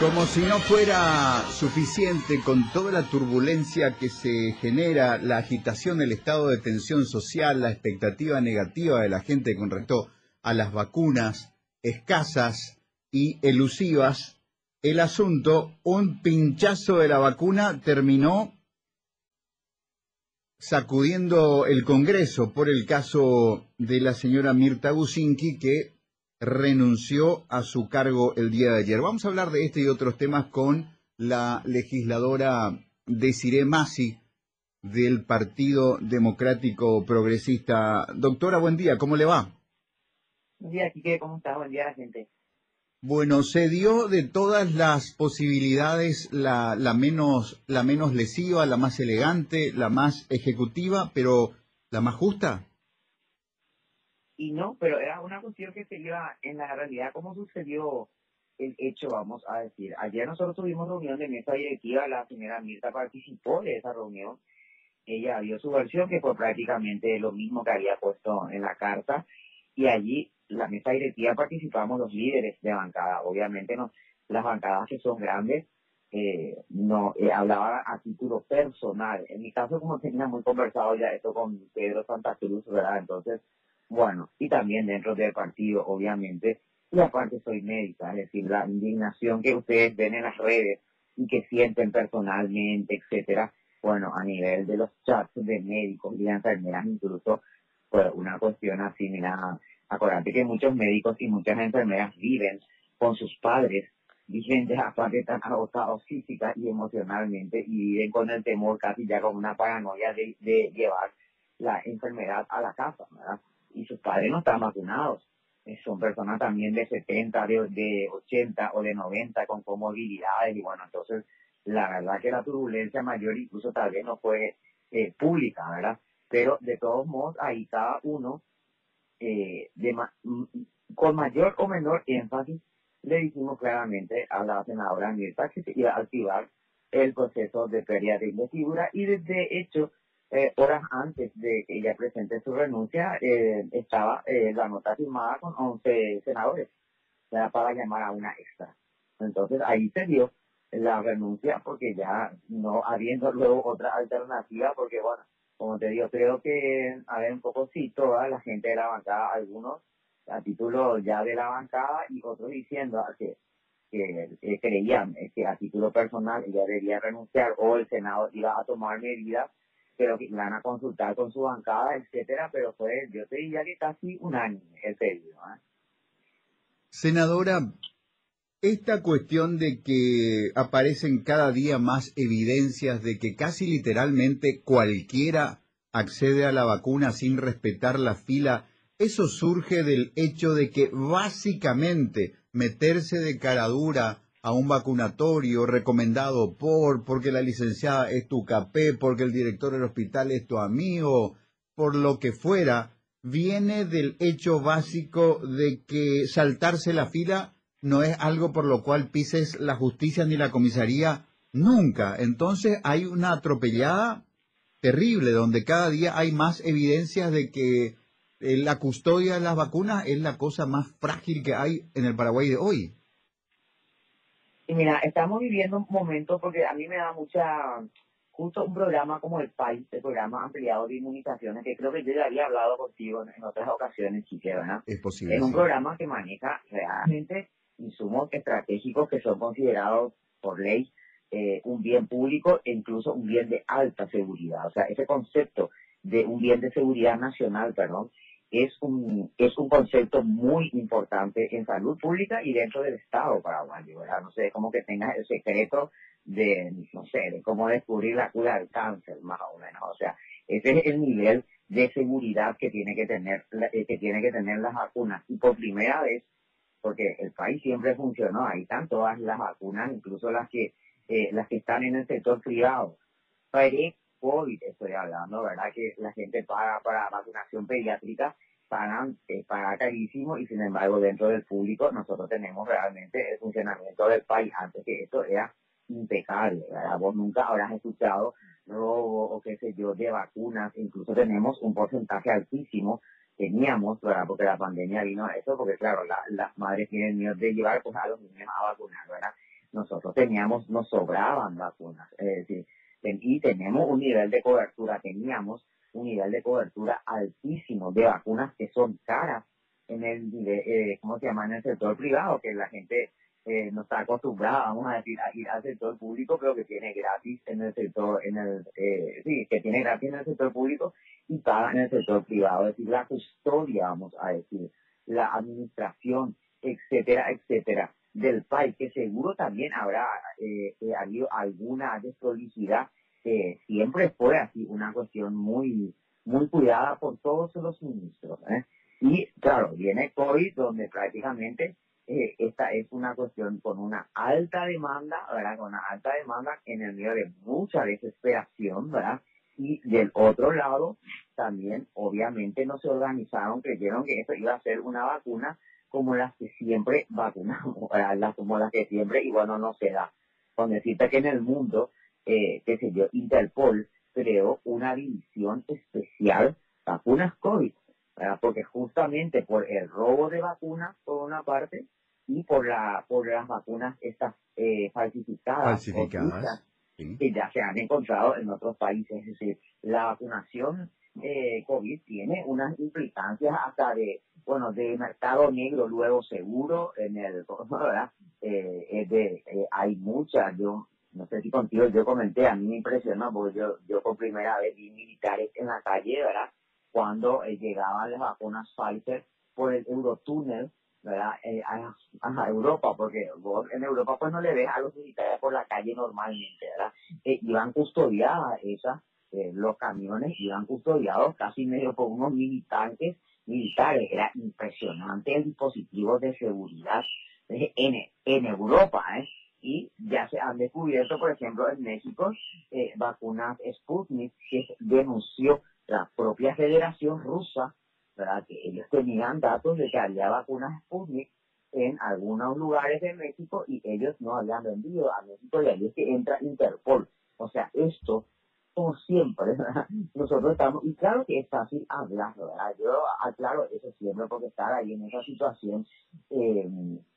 Como si no fuera suficiente con toda la turbulencia que se genera, la agitación, el estado de tensión social, la expectativa negativa de la gente con respecto a las vacunas escasas y elusivas, el asunto, un pinchazo de la vacuna terminó sacudiendo el Congreso por el caso de la señora Mirta Gusinki que renunció a su cargo el día de ayer. Vamos a hablar de este y otros temas con la legisladora Desiree Masi del Partido Democrático Progresista. Doctora, buen día, ¿cómo le va? Buen día, Quique, ¿cómo está? Buen día, gente. Bueno, se dio de todas las posibilidades la, la, menos, la menos lesiva, la más elegante, la más ejecutiva, pero la más justa y no, pero era una cuestión que se iba en la realidad, cómo sucedió el hecho, vamos a decir. Ayer nosotros tuvimos reunión de mesa directiva, la señora Mirta participó de esa reunión, ella dio su versión, que fue prácticamente lo mismo que había puesto en la carta, y allí la mesa directiva participamos los líderes de bancada, obviamente no, las bancadas que son grandes, eh, no eh, hablaba a título personal. En mi caso, como tenía muy conversado ya esto con Pedro Santa Cruz, ¿verdad? Entonces, bueno, y también dentro del partido, obviamente, y aparte soy médica, es decir, la indignación que ustedes ven en las redes y que sienten personalmente, etcétera, bueno, a nivel de los chats de médicos y de enfermeras incluso, pues una cuestión así, mira, acuérdate que muchos médicos y muchas enfermeras viven con sus padres, viven de aparte tan agotados física y emocionalmente y viven con el temor casi ya con una paranoia de, de llevar la enfermedad a la casa, ¿verdad? Y sus padres no están vacunados. Son personas también de 70, de, de 80 o de 90 con comorbilidades y bueno, entonces la verdad que la turbulencia mayor incluso tal vez no fue eh, pública, ¿verdad? Pero de todos modos ahí cada uno eh, de con mayor o menor énfasis le dijimos claramente a la senadora Mirta que se iba a activar el proceso de pérdida de investidura y de hecho eh, horas antes de que ella presente su renuncia, eh, estaba eh, la nota firmada con 11 senadores para llamar a una extra. Entonces ahí se dio la renuncia porque ya no habiendo luego otra alternativa, porque bueno, como te digo, creo que a ver un poco sí, toda la gente de la bancada, algunos a título ya de la bancada y otros diciendo que, que creían que a título personal ella debería renunciar o el Senado iba a tomar medidas pero que van a consultar con su bancada, etcétera, pero fue, yo te diría que casi un año el periodo. ¿eh? Senadora, esta cuestión de que aparecen cada día más evidencias de que casi literalmente cualquiera accede a la vacuna sin respetar la fila, eso surge del hecho de que básicamente meterse de cara dura a un vacunatorio recomendado por, porque la licenciada es tu capé, porque el director del hospital es tu amigo, por lo que fuera, viene del hecho básico de que saltarse la fila no es algo por lo cual pises la justicia ni la comisaría nunca. Entonces hay una atropellada terrible donde cada día hay más evidencias de que eh, la custodia de las vacunas es la cosa más frágil que hay en el Paraguay de hoy. Y mira, estamos viviendo un momento porque a mí me da mucha, justo un programa como el PAI, el programa ampliado de inmunizaciones, que creo que yo ya había hablado contigo en, otras ocasiones, Chique, ¿verdad? Es posible. Es un programa que maneja realmente insumos estratégicos que son considerados por ley eh, un bien público e incluso un bien de alta seguridad. O sea, ese concepto de un bien de seguridad nacional, perdón, es un, es un concepto muy importante en salud pública y dentro del Estado paraguayo, ¿verdad? No sé, como que tengas el secreto de, no sé, de cómo descubrir la cura del cáncer, más o menos. O sea, ese es el nivel de seguridad que tiene que tener, eh, que tiene que tener las vacunas. Y por primera vez, porque el país siempre funcionó, ahí están todas las vacunas, incluso las que, eh, las que están en el sector privado. COVID estoy hablando, ¿verdad? Que la gente paga para vacunación pediátrica, pagan, eh, paga carísimo y sin embargo dentro del público nosotros tenemos realmente el funcionamiento del país antes que esto era impecable, ¿verdad? Vos nunca habrás escuchado robo o qué sé yo de vacunas, incluso tenemos un porcentaje altísimo, teníamos, ¿verdad? Porque la pandemia vino a eso, porque claro, las madres tienen miedo de llevar pues, a los niños a vacunar, ¿verdad? nosotros teníamos, nos sobraban vacunas, es decir, y tenemos un nivel de cobertura, teníamos un nivel de cobertura altísimo de vacunas que son caras en el, eh, ¿cómo se llama?, en el sector privado, que la gente eh, no está acostumbrada, vamos a decir, a ir al sector público, pero que tiene gratis en el sector, en el, eh, sí, que tiene gratis en el sector público y paga en el sector privado, es decir, la custodia, vamos a decir, la administración, etcétera, etcétera, del país, que seguro también habrá eh, eh habido alguna desprolijidad, que siempre fue así una cuestión muy, muy cuidada por todos los ministros. ¿eh? Y claro, viene COVID, donde prácticamente eh, esta es una cuestión con una alta demanda, ¿verdad? Con una alta demanda en el medio de mucha desesperación, ¿verdad? Y del otro lado, también obviamente no se organizaron, creyeron que esto iba a ser una vacuna como las que siempre vacunamos, ¿verdad? como las que siempre, y bueno, no se da. Con decirte que en el mundo, eh, qué sé yo, Interpol creó una división especial vacunas COVID, ¿verdad? porque justamente por el robo de vacunas, por una parte, y por la por las vacunas estas eh, falsificadas, que ya se han encontrado en otros países. Es decir, la vacunación eh, COVID tiene unas implicancias hasta de, bueno, de mercado negro luego seguro en el, ¿verdad? Eh, de, eh, hay muchas, yo no sé si contigo yo comenté, a mí me impresiona porque yo, yo por primera vez vi militares en la calle, ¿verdad? Cuando llegaban las vacunas Pfizer por el Eurotúnel ¿verdad? Eh, a, Europa, porque vos en Europa pues no le ves a los militares por la calle normalmente, ¿verdad? Eh, iban custodiadas esas, eh, los camiones iban custodiados casi medio por unos militantes militares, era impresionante el dispositivo de seguridad en, en Europa, ¿eh? Y ya se han descubierto, por ejemplo, en México, vacunas Sputnik, que denunció la propia Federación Rusa que ellos tenían datos de que había vacunas Sputnik en algunos lugares de México y ellos no habían vendido a México y ahí es que entra Interpol. O sea, esto, como siempre, nosotros estamos, y claro que es fácil hablar, ¿verdad? Yo aclaro eso siempre porque estar ahí en esa situación eh,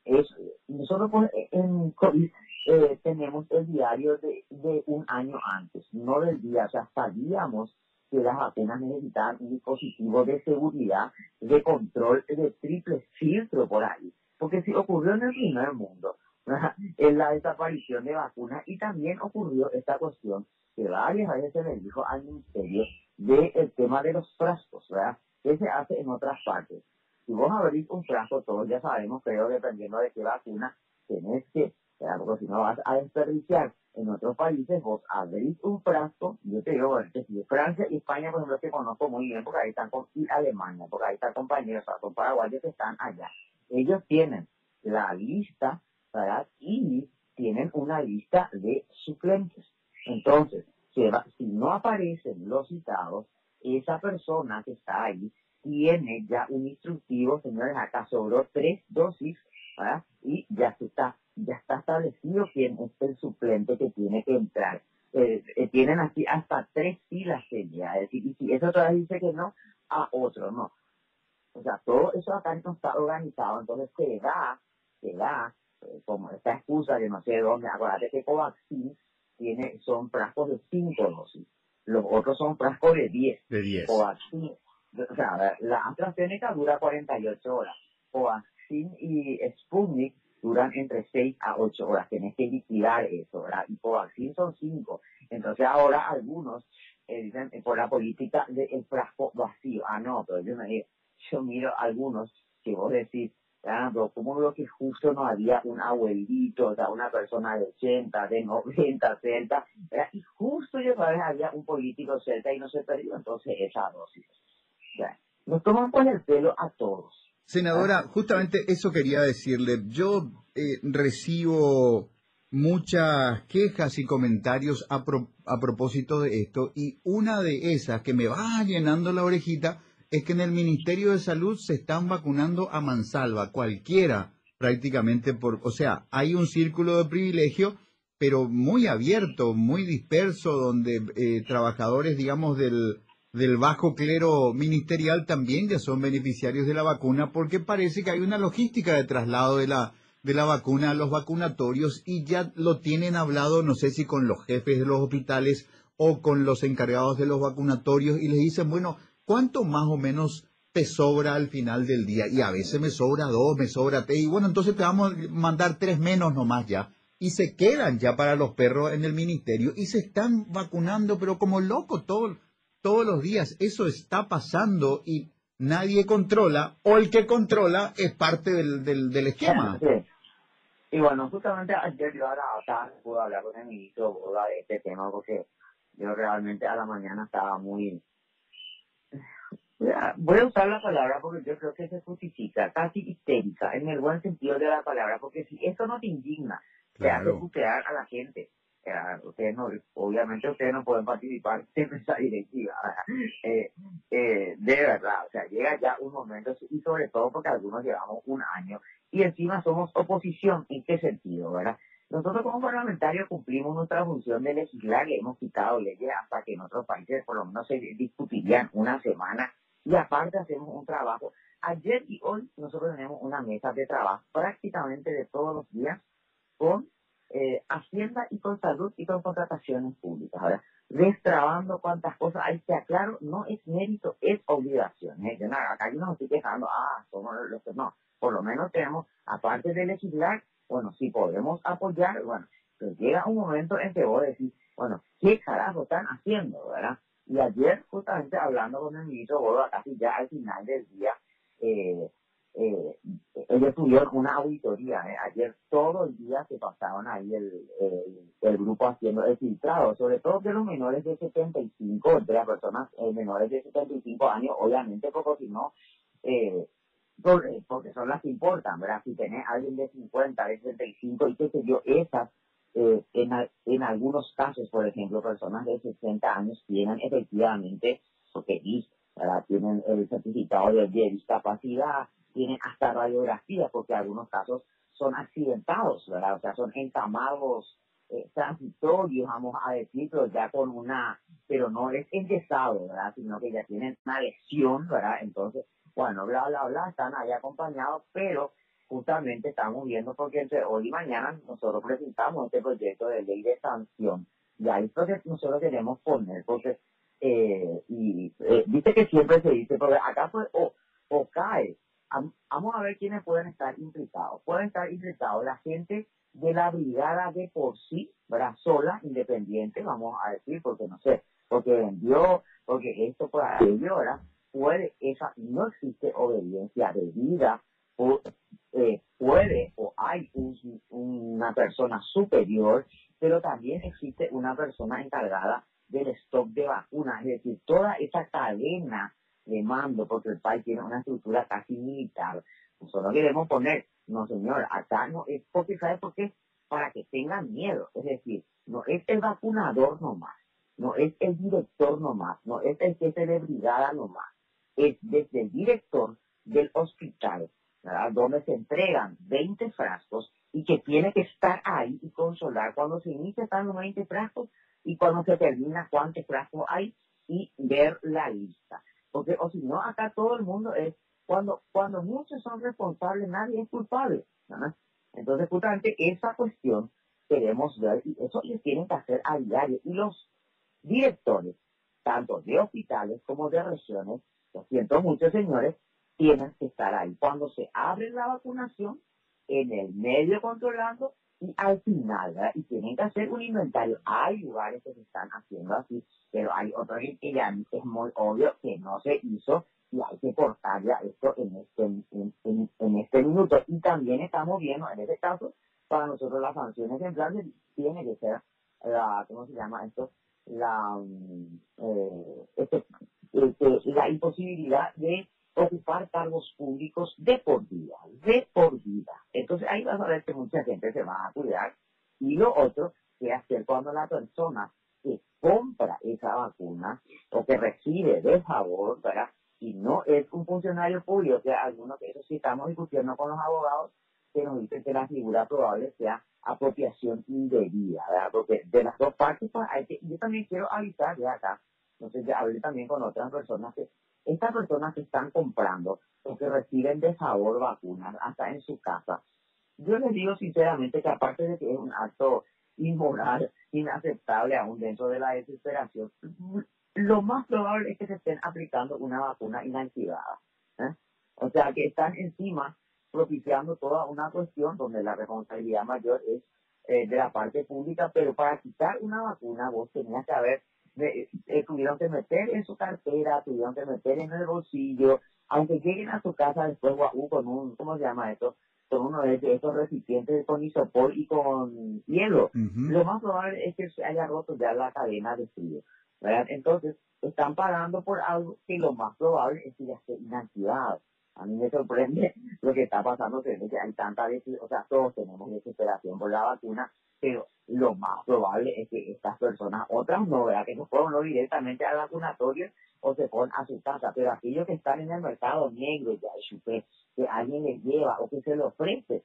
es, nosotros en COVID eh, tenemos el diario de, de un año antes, no del día, o sea, sabíamos que las apenas necesitan un dispositivo de seguridad, de control, de triple filtro por ahí. Porque si ocurrió en el primer mundo, en la desaparición de vacunas, y también ocurrió esta cuestión que varias veces se le dijo al ministerio del tema de los frascos, ¿verdad? Que se hace en otras partes. Si vos abrís un frasco, todos ya sabemos, pero dependiendo de qué vacuna, tenés que, porque si no vas a desperdiciar en otros países vos abrís un frasco, yo te digo, bueno, si Francia y España, por ejemplo, que conozco muy bien, porque ahí están con, y Alemania, porque ahí están compañeros, o son paraguayos que están allá. Ellos tienen la lista, ¿verdad? Y tienen una lista de suplentes. Entonces, si, no aparecen los citados, esa persona que está ahí tiene ya un instructivo, señores, acá sobró tres dosis. Y ya está ya está establecido quién es el suplente que tiene que entrar. Eh, eh, tienen así hasta tres filas sería, es decir, y si eso todavía dice que no, a otro no. O sea, todo eso acá no está organizado, entonces se da, se da, eh, como esta excusa de no sé dónde, acuérdate que Covaxin tiene, son frascos de cinco dosis, los otros son frascos de 10. De 10. Covaxin, o sea, la AstraZeneca dura 48 horas, Covaxin y Sputnik duran entre 6 a 8 horas. Tienes que liquidar eso, ¿verdad? Y Covaxin son 5. Entonces ahora algunos eh, dicen eh, por la política del frasco vacío. Ah, no, pero yo, me, yo miro algunos que vos decís, pero ¿cómo veo que justo no había un abuelito, o sea, una persona de 80, de 90, celta, ¿verdad? y justo yo sabes había un político celta y no se perdió entonces esa dosis. O sea, nos toman por el pelo a todos. Senadora, justamente eso quería decirle. Yo eh, recibo muchas quejas y comentarios a, a propósito de esto y una de esas que me va llenando la orejita es que en el Ministerio de Salud se están vacunando a mansalva, cualquiera prácticamente, por, o sea, hay un círculo de privilegio, pero muy abierto, muy disperso, donde eh, trabajadores, digamos, del, del bajo clero ministerial también ya son beneficiarios de la vacuna porque parece que hay una logística de traslado de la, de la vacuna a los vacunatorios y ya lo tienen hablado, no sé si con los jefes de los hospitales o con los encargados de los vacunatorios y les dicen, bueno, ¿cuánto más o menos te sobra al final del día? Y a veces me sobra dos, me sobra tres, y bueno, entonces te vamos a mandar tres menos nomás ya. Y se quedan ya para los perros en el ministerio y se están vacunando, pero como locos todo, todos los días. Eso está pasando y nadie controla, o el que controla es parte del, del, esquema. Y bueno, justamente ayer yo ahora pude hablar con el ministro de este tema porque yo realmente a la mañana estaba muy... Voy a usar la palabra porque yo creo que se justifica, casi histérica, en el buen sentido de la palabra, porque si eso no te indigna, te hace putear a la gente. ustedes no, obviamente ustedes no pueden participar en esa directiva. Eh, eh, de verdad, o sea, llega ya un momento, y sobre todo porque algunos llevamos un año, y encima somos oposición, ¿en qué sentido, verdad? Nosotros como parlamentarios cumplimos nuestra función de legislar, le hemos quitado leyes hasta que en otros países por lo menos se discutirían una semana y aparte hacemos un trabajo. Ayer y hoy nosotros tenemos una mesa de trabajo prácticamente de todos los días con eh, Hacienda y con salud y con contrataciones públicas. Ahora, destrabando cuántas cosas hay que aclaro, no es mérito, es obligación. ¿eh? Yo, acá yo no estoy quejando, ah, somos los que no. Por lo menos tenemos, aparte de legislar, bueno, si podemos apoyar, bueno, pero llega un momento en que vos decís, bueno, ¿qué carajo están haciendo, verdad? Y ayer, justamente hablando con el ministro Bodo, casi ya al final del día, eh, eh, ellos tuvieron una auditoría. ¿eh? Ayer todo el día se pasaban ahí el, el, grupo haciendo el filtrado, sobre todo de los menores de 75, de las personas eh, menores de 75 años, obviamente, porque si no, eh, porque, son las que importan, ¿verdad? Si tenés alguien de 50, de 65 y qué sé yo, esas, eh, en, en algunos casos, por ejemplo, personas de 60 años tienen efectivamente, porque ¿verdad? Tienen el certificado de, discapacidad, tienen hasta radiografía, porque algunos casos son accidentados, ¿verdad? O sea, son encamados eh, transitorios, vamos a decirlo, ya con una, pero no es enyesado, ¿verdad? Sino que ya tienen una lesión, ¿verdad? Entonces, bueno, bla, bla, bla, están ahí acompañados, pero justamente estamos viendo porque entre hoy y mañana nosotros presentamos este proyecto de ley de sanción y ahí es nosotros queremos poner, porque, eh, y eh, dice que siempre se dice, pero acá pues, o, cae, vamos a ver quiénes pueden estar implicados. Pueden estar implicados la gente de la brigada de por sí, ¿verdad? Independiente, vamos a decir, porque no sé, porque vendió, porque esto por aquello, ¿verdad? puede, esa, no existe obediencia debida, eh, puede o hay una persona superior, pero también existe una persona encargada del stock de vacunas, es decir, toda esa cadena de mando, porque el país tiene una estructura casi militar. Nosotros queremos poner, no señor, acá no es porque, ¿sabe por qué? Para que tengan miedo, es decir, no es el vacunador nomás, no es el director nomás, no es el jefe de brigada nomás, es desde el director del hospital, donde se entregan 20 frascos y que tiene que estar ahí y consolar cuando se inicia están los 20 frascos y cuando se termina cuántos frascos hay y ver la lista. Porque, o si no, acá todo el mundo es, cuando, cuando muchos son responsables, nadie es culpable. Entonces, justamente esa cuestión queremos ver y eso les tienen que hacer a diario. Y los directores, tanto de hospitales como de regiones, lo siento mucho, señores, tienen que estar ahí. Cuando se abre la vacunación, en el medio controlando y al final, ¿verdad? Y tienen que hacer un inventario. Hay lugares que se están haciendo así, pero hay otros que ya es muy obvio que no se hizo y hay que cortar ya esto en este, en, en, este minuto. Y también estamos viendo, en este caso, para nosotros las sanciones ejemplares tiene que ser la, ¿cómo se llama esto? La, mm, eh, este, este, la imposibilidad de ocupar cargos públicos de por vida, de por vida. Entonces ahí vas a ver que mucha gente se va a cuidar. Y lo otro, que hacer cuando la persona que compra esa vacuna o que recibe de favor, ¿verdad? Y no es un funcionario público, que algunos que eso sí estamos discutiendo con los abogados, que nos dicen que la figura probable sea apropiación indebida, ¿verdad? Porque de las dos partes, pues, hay que, yo también quiero avisar de acá entonces ya hablé también con otras personas que estas personas que están comprando o que reciben de favor vacunas hasta en su casa, yo les digo sinceramente que aparte de que es un acto inmoral, inaceptable aún dentro de la desesperación, lo más probable es que se estén aplicando una vacuna inactivada. ¿eh? O sea, que están encima propiciando toda una cuestión donde la responsabilidad mayor es eh, de la parte pública, pero para quitar una vacuna vos tenías que haber, eh, tuvieron que meter en su cartera, tuvieron que meter en el bolsillo, aunque lleguen a su casa después con un, ¿cómo se llama esto? Con uno de esos recipientes con isopor y con hielo. Lo más probable es que se haya roto ya la cadena de frío. Entonces, están pagando por algo que lo más probable es que ya esté inactivado. A mí me sorprende lo que está pasando, que hay tanta, o sea, todos tenemos desesperación por la vacuna, pero lo más probable es que estas personas, otras no, ¿verdad? Que no fueron directamente al vacunatorio o se ponen a su casa, pero aquellos que están en el mercado negro, ya que, que alguien les lleva o que se le ofrece,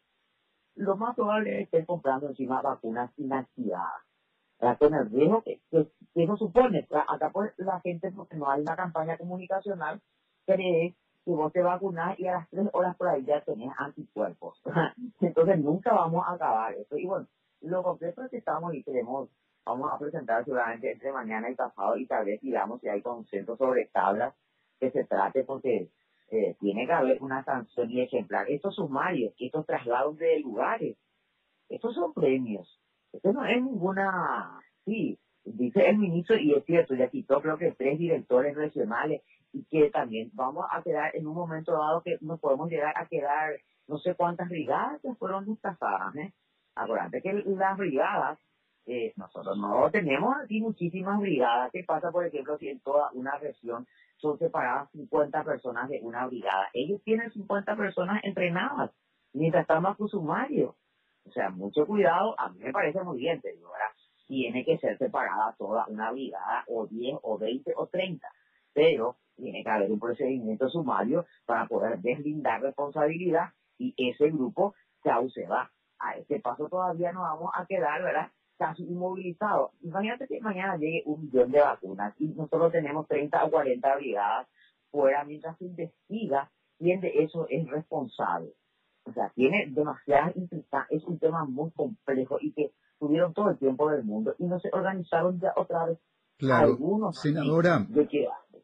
lo más probable es que estén comprando encima vacunas inactivadas. Con el riesgo que, eso supone, acá pues la gente, porque no hay una campaña comunicacional, cree que vos te vacunás y a las tres horas por ahí ya tenés anticuerpos. Entonces nunca vamos a acabar eso. Y bueno, lo concreto es que estamos y queremos, vamos a presentar seguramente entre mañana y pasado y tal vez digamos si hay consenso sobre tablas que se trate porque eh, tiene que haber una sanción y ejemplar. Estos sumarios, estos traslados de lugares, estos son premios. Esto no es ninguna, sí, dice el ministro y es cierto, ya quitó creo que tres directores regionales que también vamos a quedar en un momento dado que nos podemos llegar a quedar no sé cuántas brigadas que fueron desplazadas. ¿eh? Acuérdate que las brigadas, eh, nosotros no tenemos aquí muchísimas brigadas. ¿Qué pasa, por ejemplo, si en toda una región son separadas 50 personas de una brigada? Ellos tienen 50 personas entrenadas mientras están bajo sumario. O sea, mucho cuidado, a mí me parece muy bien, te digo. Tiene que ser separada toda una brigada, o 10, o 20, o 30. Pero tiene que haber un procedimiento sumario para poder deslindar responsabilidad y ese grupo se va. A este paso todavía nos vamos a quedar, ¿verdad? Casi inmovilizados. Imagínate que mañana llegue un millón de vacunas y nosotros tenemos 30 o 40 brigadas fuera mientras se investiga quién de eso es responsable. O sea, tiene demasiadas es un tema muy complejo y que tuvieron todo el tiempo del mundo y no se organizaron ya otra vez. Claro, Algunos senadora,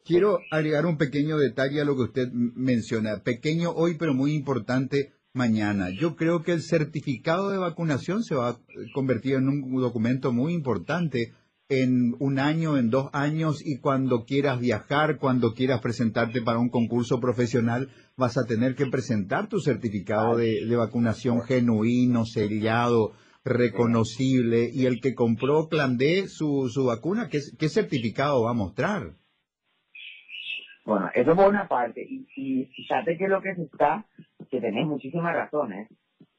quiero agregar un pequeño detalle a lo que usted menciona, pequeño hoy pero muy importante mañana. Yo creo que el certificado de vacunación se va a convertir en un documento muy importante en un año, en dos años y cuando quieras viajar, cuando quieras presentarte para un concurso profesional, vas a tener que presentar tu certificado de, vacunación genuino, sellado, reconocible y el que compró Plan su, vacuna, ¿qué, ¿qué certificado va a mostrar? Bueno, eso por una parte. Y, y fíjate que lo que se está, que tenés muchísimas razones.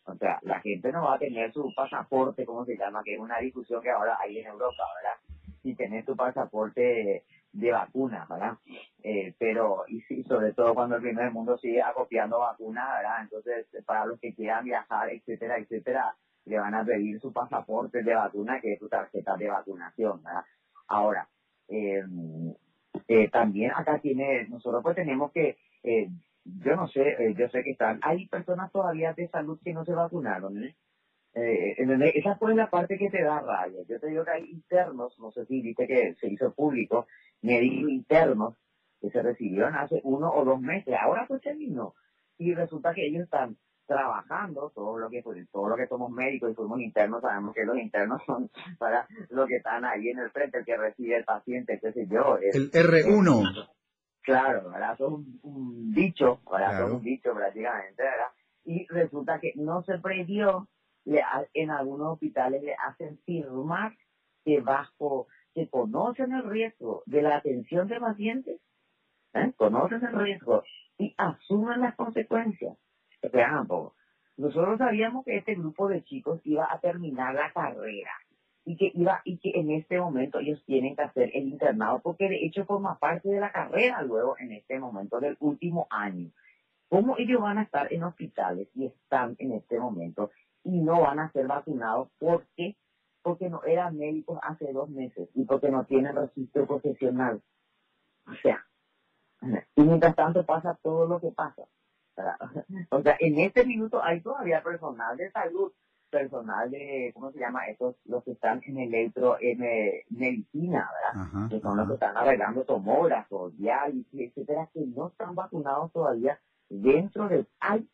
O sea, la gente no va a tener su pasaporte, como se llama, que es una discusión que ahora hay en Europa, ¿verdad? Si tenés tu pasaporte de, vacuna, ¿verdad? Eh, pero, y sí, sobre todo cuando el primer mundo sigue acopiando vacunas, ¿verdad? Entonces, para los que quieran viajar, etcétera, etcétera, le van a pedir su pasaporte de vacuna, que es su tarjeta de vacunación, ¿verdad? Ahora, eh, eh, también acá tiene, nosotros pues tenemos que, eh, yo no sé, eh, yo sé que están, hay personas todavía de salud que no se vacunaron, ¿eh? esa fue la parte que te da rabia. Yo te digo que hay internos, no sé si viste que se hizo público, médicos internos que se recibieron hace uno o dos meses, ahora pues terminó. Y resulta que ellos están trabajando, todo lo que pues, todo lo que somos médicos y somos internos, sabemos que los internos son para los que están ahí en el frente, el que recibe el paciente, qué sé yo. el R1. claro, ¿verdad? Son un, dicho, ¿verdad? Son un dicho prácticamente, ¿verdad? Y resulta que no se previó, le, en algunos hospitales le hacen firmar que bajo, que conocen el riesgo de la atención de pacientes, ¿eh? conocen el riesgo y asumen las consecuencias nosotros sabíamos que este grupo de chicos iba a terminar la carrera y que iba y que en este momento ellos tienen que hacer el internado porque de hecho forma parte de la carrera luego en este momento del último año. ¿Cómo ellos van a estar en hospitales y están en este momento y no van a ser vacunados? ¿Por qué? Porque no eran médicos hace dos meses y porque no tienen registro profesional. O sea, y mientras tanto pasa todo lo que pasa. O sea, en este minuto hay todavía personal de salud, personal de, ¿cómo se llama? Estos, los que están en electro, en medicina, ¿verdad? que son los que están arreglando tomógrafos, diálisis, etcétera, que no están vacunados todavía dentro de, hay,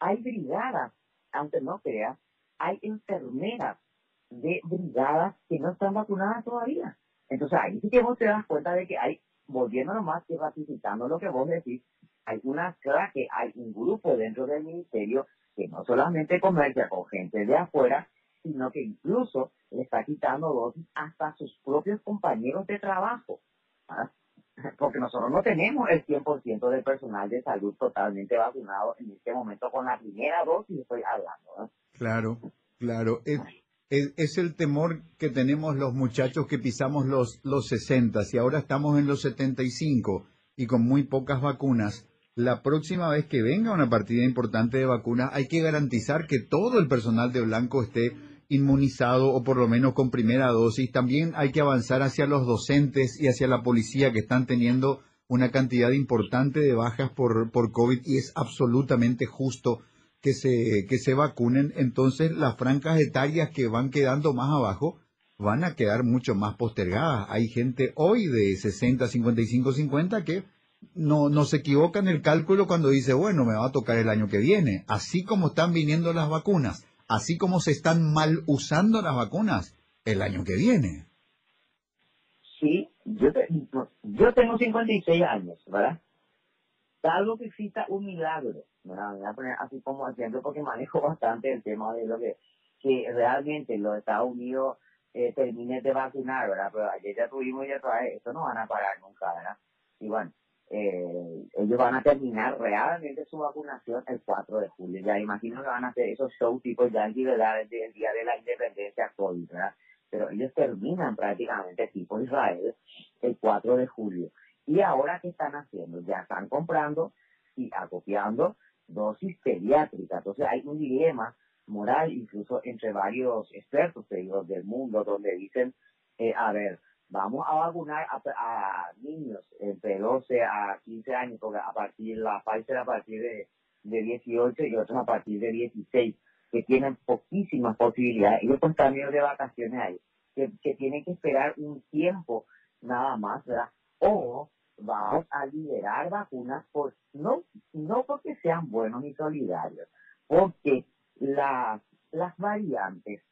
hay brigadas, aunque no creas, hay enfermeras de brigadas que no están vacunadas todavía. Entonces ahí sí que vos te das cuenta de que hay, volviendo nomás y ratificando lo que vos decís, hay una que hay un grupo dentro del ministerio que no solamente comercia con gente de afuera, sino que incluso le está quitando dosis hasta sus propios compañeros de trabajo. ¿ah? Porque nosotros no tenemos el 100% del personal de salud totalmente vacunado en este momento con la primera dosis, estoy hablando. Claro, claro. Es, es, el temor que tenemos los muchachos que pisamos los, los 60 y ahora estamos en los 75 y con muy pocas vacunas la próxima vez que venga una partida importante de vacunas, hay que garantizar que todo el personal de Blanco esté inmunizado o por lo menos con primera dosis. También hay que avanzar hacia los docentes y hacia la policía que están teniendo una cantidad importante de bajas por, por COVID y es absolutamente justo que se, que se vacunen. Entonces las franjas etarias que van quedando más abajo van a quedar mucho más postergadas. Hay gente hoy de 60, 55, 50 que no, no se equivoca en el cálculo cuando dice, bueno, me va a tocar el año que viene. Así como están viniendo las vacunas, así como se están mal usando las vacunas, el año que viene. Sí, yo, yo tengo 56 años, ¿verdad? Salvo que exista un milagro. Me voy a poner así como haciendo porque manejo bastante el tema de lo que, que realmente los Estados Unidos eh, terminen de vacunar, ¿verdad? Pero ayer ya tuvimos ya otra vez, esto no van a parar nunca, ¿verdad? Y bueno, eh, ellos van a terminar realmente su vacunación el 4 de julio. Ya imagino que van a hacer esos shows tipo Yankee, ¿verdad? Desde el día de la independencia COVID, ¿verdad? Pero ellos terminan prácticamente tipo Israel el 4 de julio. Y ahora, ¿qué están haciendo? Ya están comprando y acopiando dosis pediátricas. Entonces hay un dilema moral incluso entre varios expertos del mundo donde dicen, eh, a ver, vamos a vacunar a, niños entre 12 a 15 años, porque a partir la Pfizer a partir de, de 18 y otros a partir de 16, que tienen poquísimas posibilidades. Ellos están medio de vacaciones ahí, que, que tienen que esperar un tiempo nada más, ¿verdad? O vamos a liberar vacunas por no no porque sean buenos ni solidarios, porque las las variantes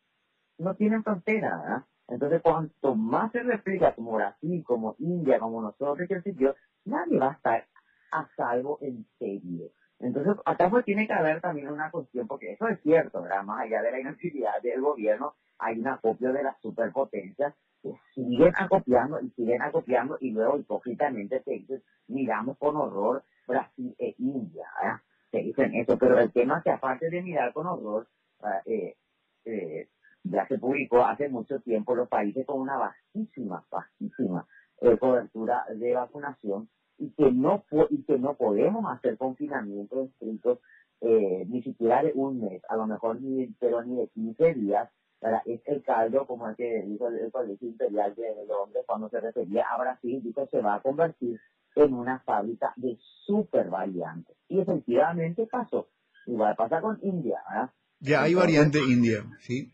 no tienen frontera, ¿verdad? Entonces, cuanto más se replica como Brasil, como India, como nosotros, que sitio, nadie va a estar a salvo en serio. Entonces, acá pues tiene que haber también una cuestión, porque eso es cierto, ¿verdad? Más allá de la inactividad del gobierno, hay un acopio de las superpotencias que siguen acopiando y siguen acopiando y luego hipócritamente se dicen, miramos con horror Brasil e India, ¿verdad? Se dicen eso, pero el tema es que aparte de mirar con horror, eh, eh, ya se publicó hace mucho tiempo los países con una bajísima, bajísima eh, cobertura de vacunación y que no y que no podemos hacer confinamientos estrictos eh, ni siquiera de un mes, a lo mejor ni pero ni de 15 días, es el caldo como el que dijo el, Colegio Imperial de Londres cuando se refería a Brasil, dijo se va a convertir en una fábrica de super variantes. Y efectivamente pasó. Igual pasa con India, ¿verdad? Ya hay variante India, ¿sí?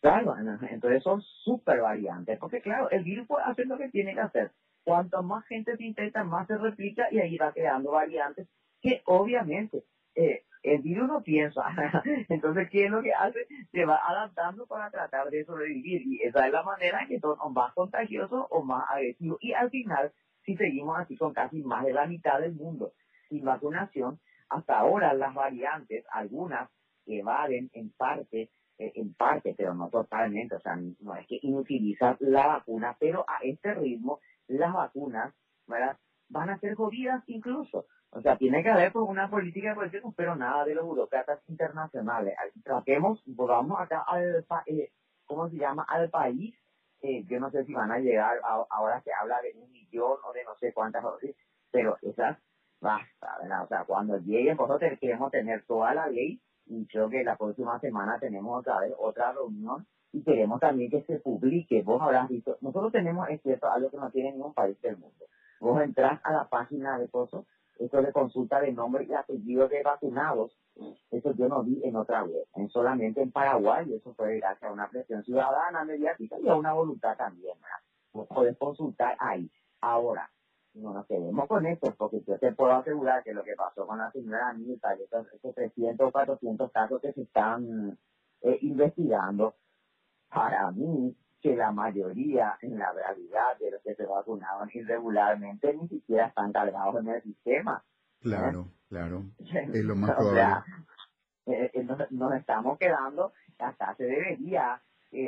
Claro, entonces son súper variantes, porque claro, el virus puede hacer lo que tiene que hacer. Cuanto más gente se intenta, más se replica y ahí va creando variantes que obviamente eh, el virus no piensa. Entonces, ¿qué es lo que hace? Se va adaptando para tratar de sobrevivir y esa es la manera en que son más contagiosos o más agresivos. Y al final, si seguimos así con casi más de la mitad del mundo sin vacunación, hasta ahora las variantes, algunas evaden en parte en parte, pero no totalmente, o sea, no es que inutilizar la vacuna, pero a este ritmo las vacunas van a ser jodidas incluso. O sea, tiene que haber pues, una política de protección, pero nada de los burócratas internacionales. Tratemos, volvamos acá al, eh, ¿cómo se llama? Al país. Eh, yo no sé si van a llegar, ahora se habla de un millón o de no sé cuántas, pero esas basta, ¿verdad? O sea, cuando lleguen, nosotros queremos tener toda la ley y creo que la próxima semana tenemos otra vez otra reunión y queremos también que se publique. Vos habrás visto, nosotros tenemos, es cierto, algo que no tiene ningún país del mundo. Vos entras a la página de Coso, esto de consulta de nombre y apellido de vacunados, eso yo no vi en otra web, en solamente en Paraguay, y eso fue gracias a una presión ciudadana, mediática y a una voluntad también, ¿verdad? Puedes consultar ahí. Ahora, no nos quedemos con esto, porque yo te puedo asegurar que lo que pasó con la señora Anita, estos, 300 o 400 casos que se están eh, investigando, para mí, que la mayoría, en la realidad, de los que se vacunaron irregularmente ni siquiera están cargados en el sistema. Claro, claro. Es lo más probable. Eh, eh, nos, estamos quedando, hasta se debería,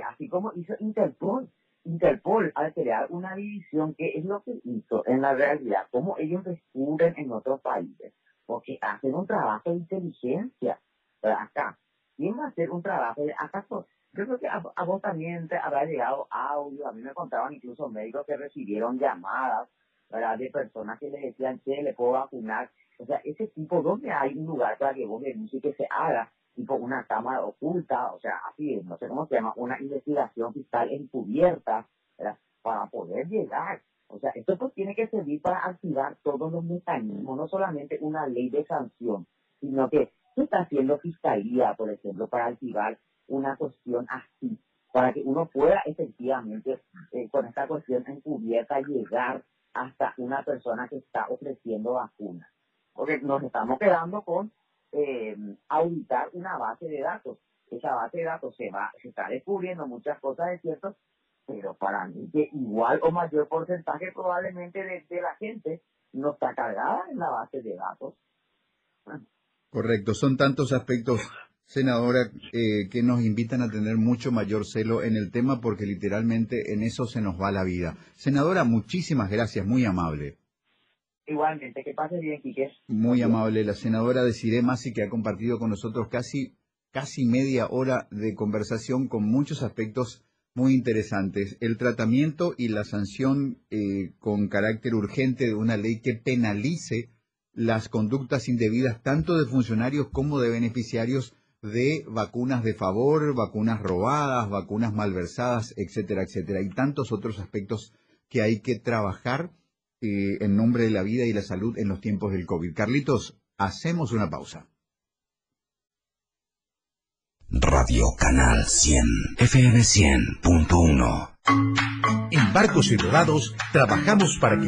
así como hizo Interpol, Interpol al crear una división, que es lo que hizo en la realidad? como ellos descubren en otros países? Porque hacen un trabajo de inteligencia. Acá, ¿quién va a hacer un trabajo de acaso? Yo creo que a, vos también te habrá llegado audio, a mí me contaban incluso médicos que recibieron llamadas. De personas que les decían, que le puedo vacunar. O sea, ese tipo, ¿dónde hay un lugar para que vos denuncies que se haga? Tipo una cámara oculta, o sea, así, no sé cómo se llama, una investigación fiscal encubierta, para poder llegar. O sea, esto pues tiene que servir para activar todos los mecanismos, no solamente una ley de sanción, sino que ¿qué está haciendo Fiscalía, por ejemplo, para activar una cuestión así? Para que uno pueda efectivamente, eh, con esta cuestión encubierta, llegar hasta una persona que está ofreciendo vacunas. Porque nos estamos quedando con eh, auditar una base de datos. Esa base de datos se va, se está descubriendo muchas cosas de cierto, pero para mí que igual o mayor porcentaje probablemente de, la gente no está cargada en la base de datos. Correcto, son tantos aspectos, senadora, eh, que nos invitan a tener mucho mayor celo en el tema porque literalmente en eso se nos va la vida. Senadora, muchísimas gracias, muy amable. Igualmente, que pase bien, Quique. Muy amable, la senadora Desiree Masi, que ha compartido con nosotros casi, casi media hora de conversación con muchos aspectos muy interesantes. El tratamiento y la sanción eh, con carácter urgente de una ley que penalice las conductas indebidas tanto de funcionarios como de beneficiarios de vacunas de favor, vacunas robadas, vacunas malversadas, etcétera, etcétera, y tantos otros aspectos que hay que trabajar eh, en nombre de la vida y la salud en los tiempos del COVID. Carlitos, hacemos una pausa. Radio Canal 100, FM 100.1. En Barcos y Rodados trabajamos para que